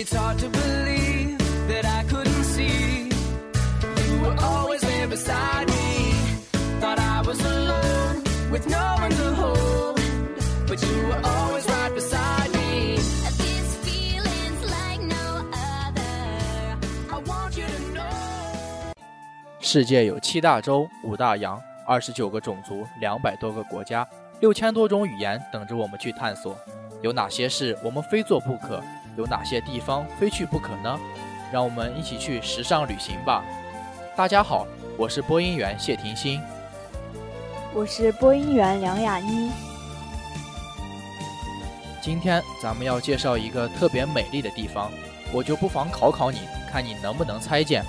It's hard to believe that I couldn't see. You were always there beside me. Thought I was alone with no one to hold. But you were always right beside me. This feeling's like no other. I want you to know. 世界有七大洲、五大洋、二十九个种族、两百多个国家、六千多种语言等着我们去探索。有哪些事我们非做不可？有哪些地方非去不可呢？让我们一起去时尚旅行吧！大家好，我是播音员谢婷欣。我是播音员梁雅妮。今天咱们要介绍一个特别美丽的地方，我就不妨考考你，看你能不能猜见。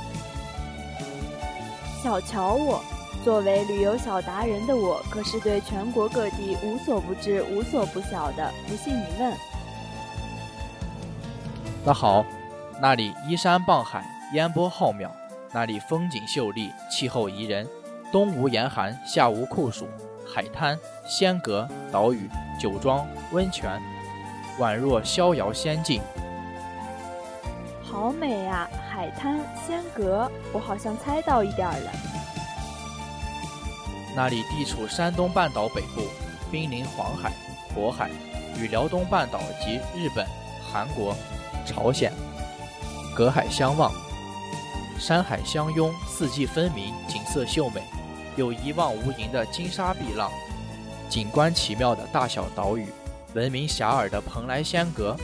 小瞧我，作为旅游小达人的我，可是对全国各地无所不知、无所不晓的。不信你问。那好，那里依山傍海，烟波浩渺；那里风景秀丽，气候宜人，冬无严寒，夏无酷暑，海滩、仙阁、岛屿、酒庄、温泉，宛若逍遥仙境。好美啊！海滩、仙阁，我好像猜到一点儿了。那里地处山东半岛北部，濒临黄海、渤海，与辽东半岛及日本、韩国、朝鲜隔海相望，山海相拥，四季分明，景色秀美，有一望无垠的金沙碧浪，景观奇妙的大小岛屿，闻名遐迩的蓬莱仙阁，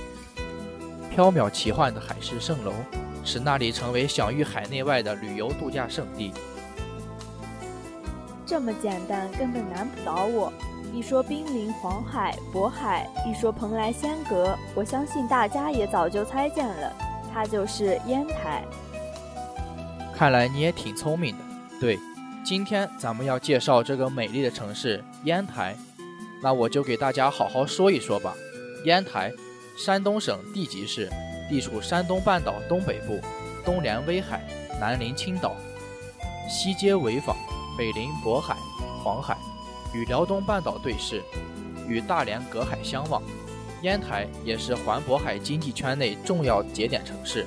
缥缈奇幻的海市蜃楼，使那里成为享誉海内外的旅游度假胜地。这么简单，根本难不倒我。一说濒临黄海、渤海，一说蓬莱仙阁，我相信大家也早就猜见了，它就是烟台。看来你也挺聪明的。对，今天咱们要介绍这个美丽的城市烟台，那我就给大家好好说一说吧。烟台，山东省地级市，地处山东半岛东北部，东连威海，南临青岛，西接潍坊，北临渤海、黄海，与辽东半岛对视，与大连隔海相望。烟台也是环渤海经济圈内重要节点城市。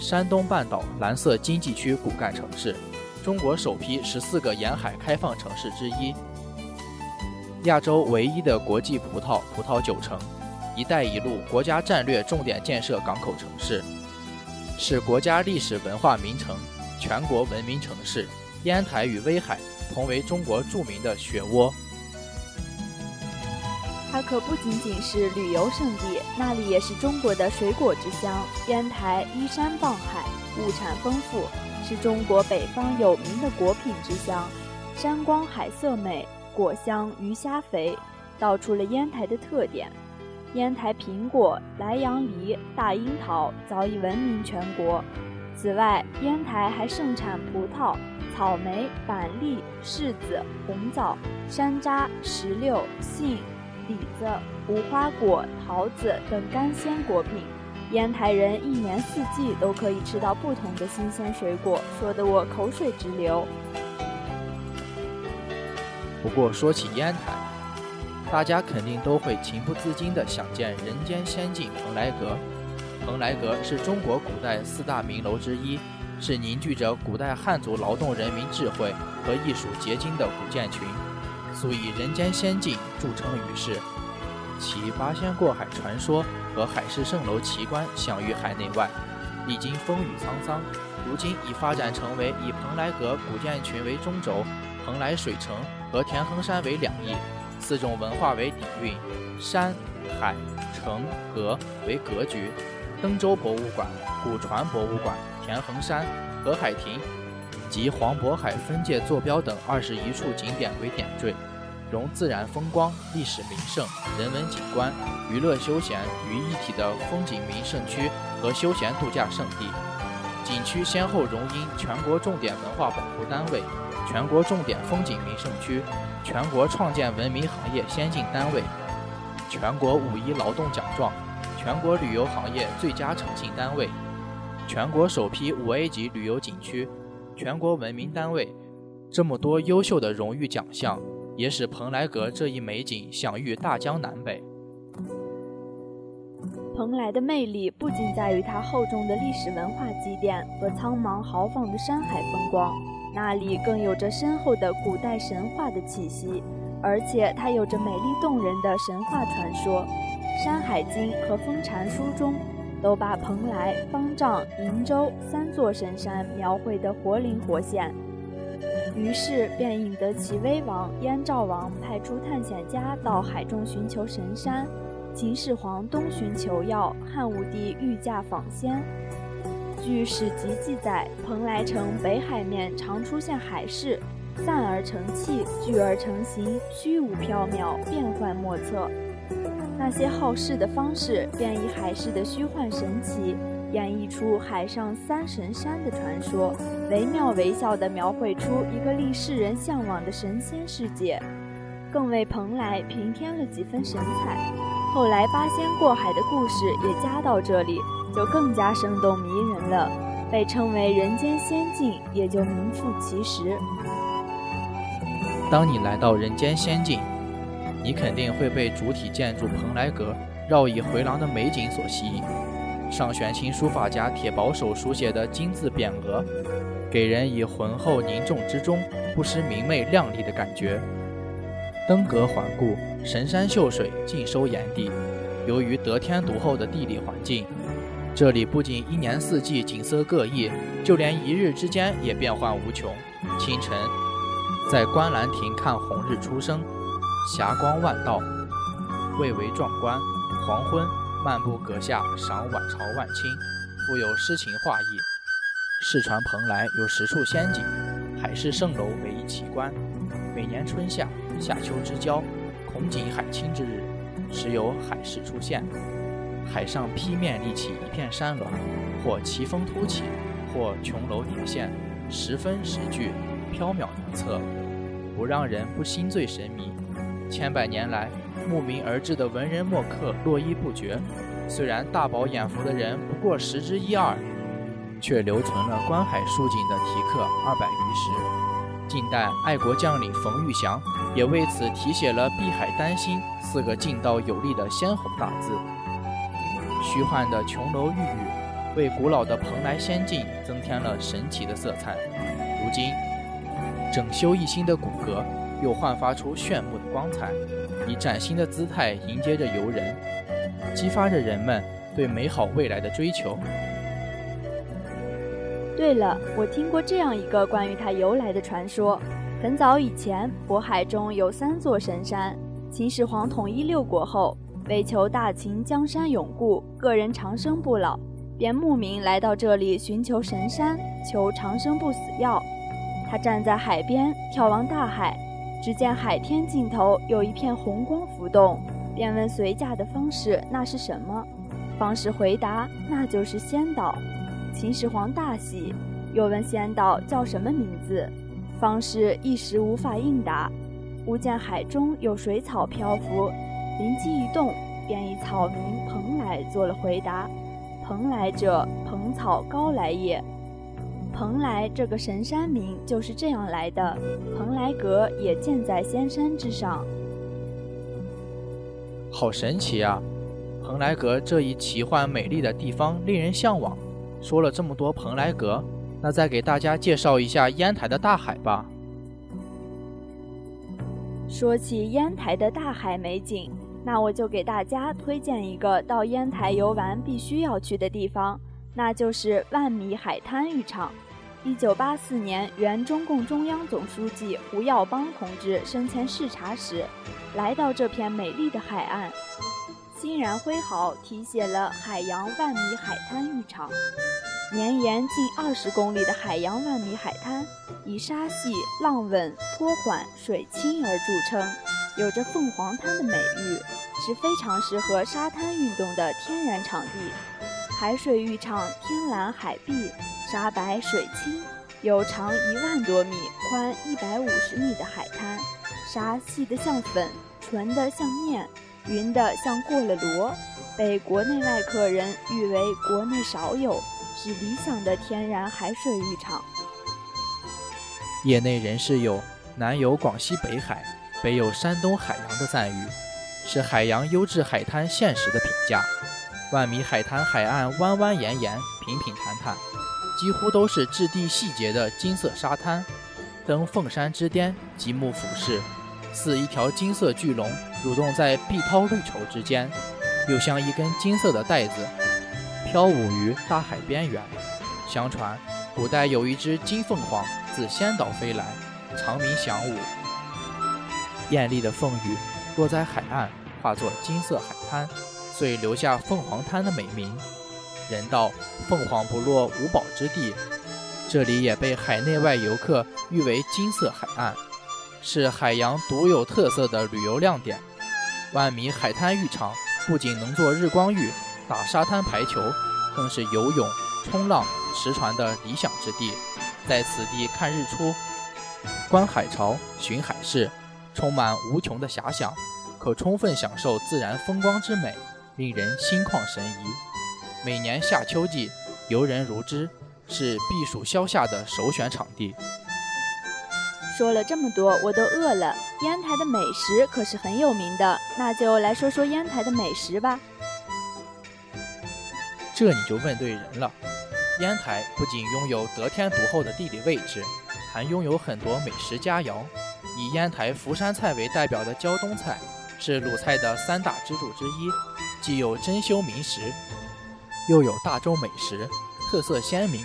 山东半岛蓝色经济区骨干城市，中国首批十四个沿海开放城市之一，亚洲唯一的国际葡萄葡萄酒城，“一带一路”国家战略重点建设港口城市，是国家历史文化名城、全国文明城市。烟台与威海同为中国著名的雪窝。它可不仅仅是旅游胜地，那里也是中国的水果之乡。烟台依山傍海，物产丰富，是中国北方有名的果品之乡。山光海色美，果香鱼虾肥，道出了烟台的特点。烟台苹果、莱阳梨、大樱桃早已闻名全国。此外，烟台还盛产葡萄。草莓、板栗、柿子、红枣、山楂、石榴、杏、李子、无花果、桃子等干鲜果品，烟台人一年四季都可以吃到不同的新鲜水果，说得我口水直流。不过说起烟台，大家肯定都会情不自禁地想见人间仙境蓬莱阁。蓬莱阁是中国古代四大名楼之一。是凝聚着古代汉族劳动人民智慧和艺术结晶的古建群，素以人间仙境著称于世。其八仙过海传说和海市蜃楼奇观享誉海内外。历经风雨沧桑，如今已发展成为以蓬莱阁古建群为中轴，蓬莱水城和田横山为两翼，四种文化为底蕴，山、海、城、阁为格局。登州博物馆、古船博物馆。田横山、河海亭及黄渤海分界坐标等二十一处景点为点缀，融自然风光、历史名胜、人文景观、娱乐休闲于一体的风景名胜区和休闲度假胜地。景区先后荣膺全国重点文化保护单位、全国重点风景名胜区、全国创建文明行业先进单位、全国五一劳动奖状、全国旅游行业最佳诚信单位。全国首批五 A 级旅游景区，全国文明单位，这么多优秀的荣誉奖项，也使蓬莱阁这一美景享誉大江南北。蓬莱的魅力不仅在于它厚重的历史文化积淀和苍茫豪放的山海风光，那里更有着深厚的古代神话的气息，而且它有着美丽动人的神话传说。《山海经》和《封禅书》中都把蓬莱、方丈、瀛洲三座神山描绘得活灵活现，于是便引得齐威王燕赵王派出探险家到海中寻求神山。秦始皇东巡求药，汉武帝御驾访仙。据史籍记载，蓬莱城北海面常出现海市，散而成气，聚而成形，虚无缥缈，变幻莫测。那些好事的方式，便以海市的虚幻神奇，演绎出海上三神山的传说，惟妙惟肖地描绘出一个令世人向往的神仙世界，更为蓬莱平添了几分神采。后来八仙过海的故事也加到这里，就更加生动迷人了，被称为人间仙境，也就名副其实。当你来到人间仙境，你肯定会被主体建筑蓬莱阁绕以回廊的美景所吸引。上玄清书法家铁保手书写的金字匾额，给人以浑厚凝重之中不失明媚亮丽的感觉。登阁环顾，神山秀水尽收眼底。由于得天独厚的地理环境，这里不仅一年四季景色各异，就连一日之间也变幻无穷。清晨，在观澜亭看红日初升，霞光万道，蔚为壮观；黄昏，漫步阁下赏晚朝万顷，富有诗情画意。世传蓬莱有十处仙景，海市蜃楼为一奇观。每年春夏。夏秋之交，孔景海清之日，时有海市出现。海上劈面立起一片山峦，或奇峰突起，或琼楼叠现，十分时聚，缥缈难测，不让人不心醉神迷。千百年来，慕名而至的文人墨客络绎不绝。虽然大饱眼福的人不过十之一二，却留存了观海疏景的题刻二百余石。近代爱国将领冯玉祥也为此题写了“碧海丹心”四个劲道有力的鲜红大字。虚幻的琼楼玉宇，为古老的蓬莱仙境增添了神奇的色彩。如今，整修一新的古阁又焕发出炫目的光彩，以崭新的姿态迎接着游人，激发着人们对美好未来的追求。对了，我听过这样一个关于它由来的传说。很早以前，渤海中有三座神山。秦始皇统一六国后，为求大秦江山永固，个人长生不老，便慕名来到这里寻求神山，求长生不死药。他站在海边，眺望大海，只见海天尽头有一片红光浮动，便问随驾的方士那是什么。方士回答：“那就是仙岛。”秦始皇大喜，又问仙岛叫什么名字，方士一时无法应答。忽见海中有水草漂浮，灵机一动，便以草名蓬莱做了回答。蓬莱者，蓬草高来也。蓬莱这个神山名就是这样来的。蓬莱阁也建在仙山之上。好神奇啊！蓬莱阁这一奇幻美丽的地方，令人向往。说了这么多蓬莱阁，那再给大家介绍一下烟台的大海吧。说起烟台的大海美景，那我就给大家推荐一个到烟台游玩必须要去的地方，那就是万米海滩浴场。一九八四年，原中共中央总书记胡耀邦同志生前视察时，来到这片美丽的海岸。欣然挥毫题写了“海洋万米海滩浴场”，绵延近二十公里的海洋万米海滩，以沙细、浪稳、波缓、水清而著称，有着“凤凰滩”的美誉，是非常适合沙滩运动的天然场地。海水浴场天蓝海碧，沙白水清，有长一万多米、宽一百五十米的海滩，沙细得像粉，纯得像面。匀的像过了螺，被国内外客人誉为国内少有、是理想的天然海水浴场。业内人士有“南有广西北海，北有山东海洋”的赞誉，是海洋优质海滩现实的评价。万米海滩海岸弯弯延延，平平坦坦，几乎都是质地细节的金色沙滩。登凤山之巅，极目俯视，似一条金色巨龙蠕动在碧涛绿绸之间，又像一根金色的带子，飘舞于大海边缘。相传，古代有一只金凤凰自仙岛飞来，长鸣响舞。艳丽的凤羽落在海岸，化作金色海滩，遂留下凤凰滩的美名。人道凤凰不落五宝之地，这里也被海内外游客誉为金色海岸，是海洋独有特色的旅游亮点。万米海滩浴场不仅能做日光浴、打沙滩排球，更是游泳、冲浪、驰船的理想之地。在此地看日出、观海潮、寻海市，充满无穷的遐想，可充分享受自然风光之美，令人心旷神怡。每年夏秋季，游人如织，是避暑消夏的首选场地。说了这么多，我都饿了。烟台的美食可是很有名的，那就来说说烟台的美食吧。这你就问对人了。烟台不仅拥有得天独厚的地理位置，还拥有很多美食佳肴。以烟台福山菜为代表的胶东菜，是鲁菜的三大支柱之一，既有珍馐名食，又有大众美食，特色鲜明，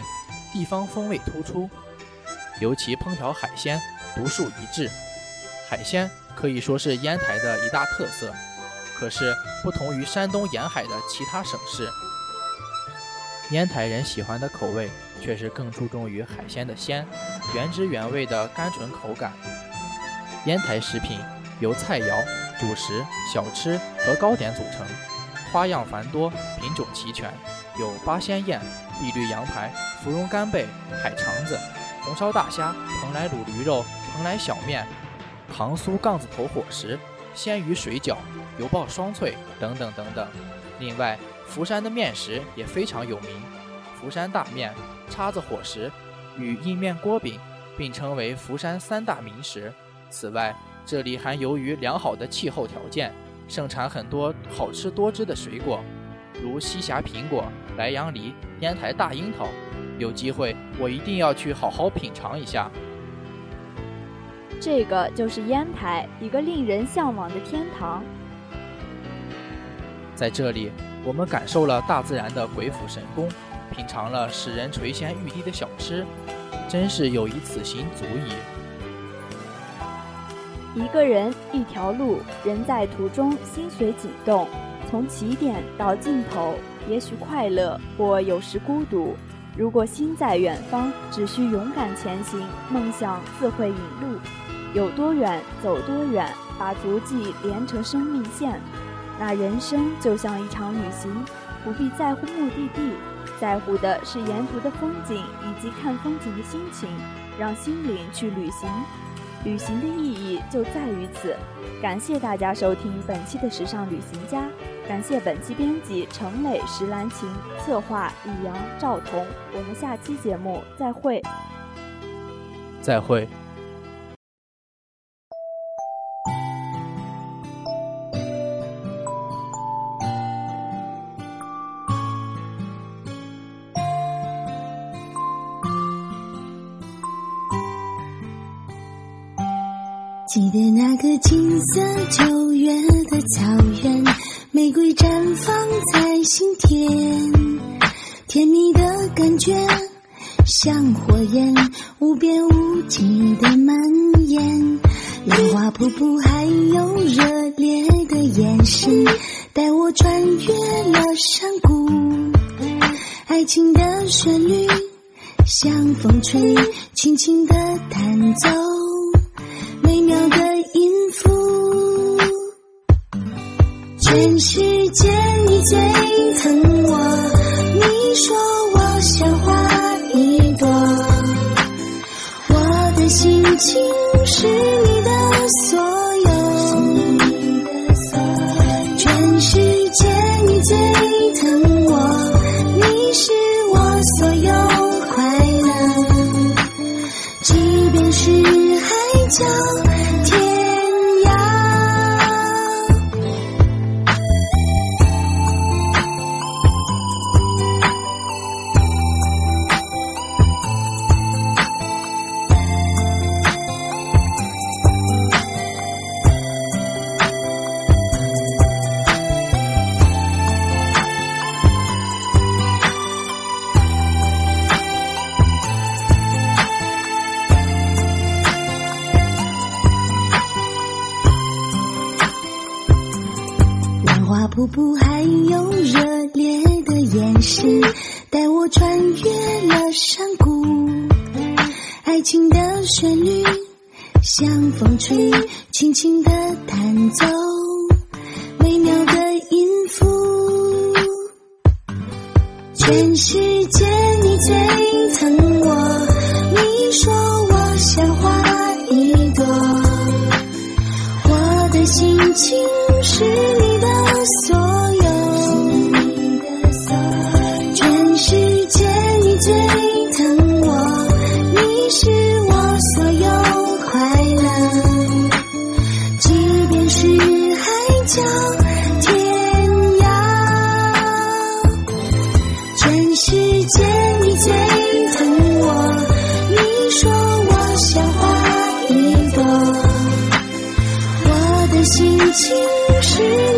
地方风味突出。尤其烹调海鲜独树一帜，海鲜可以说是烟台的一大特色。可是不同于山东沿海的其他省市，烟台人喜欢的口味却是更注重于海鲜的鲜，原汁原味的甘醇口感。烟台食品由菜肴、主食、小吃和糕点组成，花样繁多，品种齐全，有八仙宴、碧绿羊排、芙蓉干贝、海肠子、红烧大虾、蓬莱卤驴肉、蓬莱小面、糖酥杠子头伙食、鲜鱼水饺、油爆双脆等等等等。另外，福山的面食也非常有名，福山大面、叉子伙食与硬面锅饼并称为福山三大名食。此外，这里还由于良好的气候条件，盛产很多好吃多汁的水果，如西峡苹果、白杨梨、烟台大樱桃。有机会，我一定要去好好品尝一下。这个就是烟台，一个令人向往的天堂。在这里，我们感受了大自然的鬼斧神工，品尝了使人垂涎欲滴的小吃，真是有一此行足矣。一个人一条路，人在途中心随景动，从起点到尽头，也许快乐，或有时孤独。如果心在远方，只需勇敢前行，梦想自会引路。有多远走多远，把足迹连成生命线。那人生就像一场旅行，不必在乎目的地，在乎的是沿途的风景以及看风景的心情，让心灵去旅行。旅行的意义就在于此。感谢大家收听本期的《时尚旅行家》，感谢本期编辑程磊、石兰琴，策划李阳、赵彤。我们下期节目再会。再会。记得那个金色九月的草原，玫瑰绽放在心田，甜蜜的感觉像火焰，无边无际的蔓延。浪花瀑布，还有热烈的眼神，带我穿越了山谷。爱情的旋律像风吹，轻轻的弹奏。全世界你最疼我。你说我像花一朵，我的心情是你的所有。全世界你最疼我，你是我所有快乐，即便是海角旋律像风吹，轻轻地弹奏美妙的音符。全世界你最疼我，你说我像花一朵，我的心情是你的所情是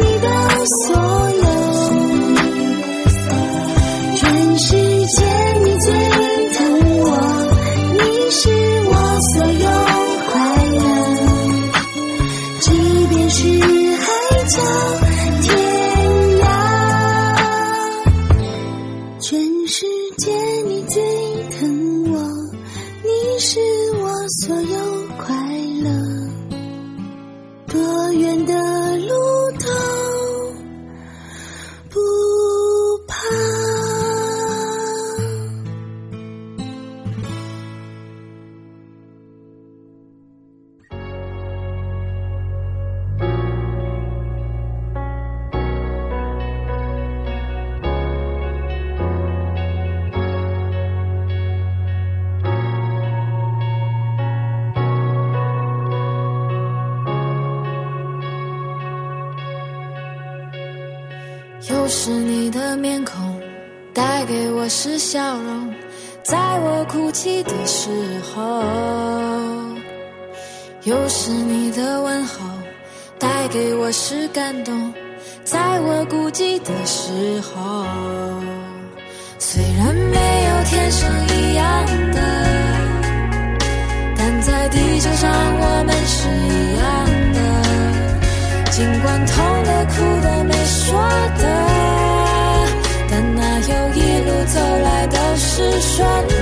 我是笑容，在我哭泣的时候；又是你的问候，带给我是感动，在我孤寂的时候。虽然没有天生的，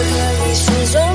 我可以试着。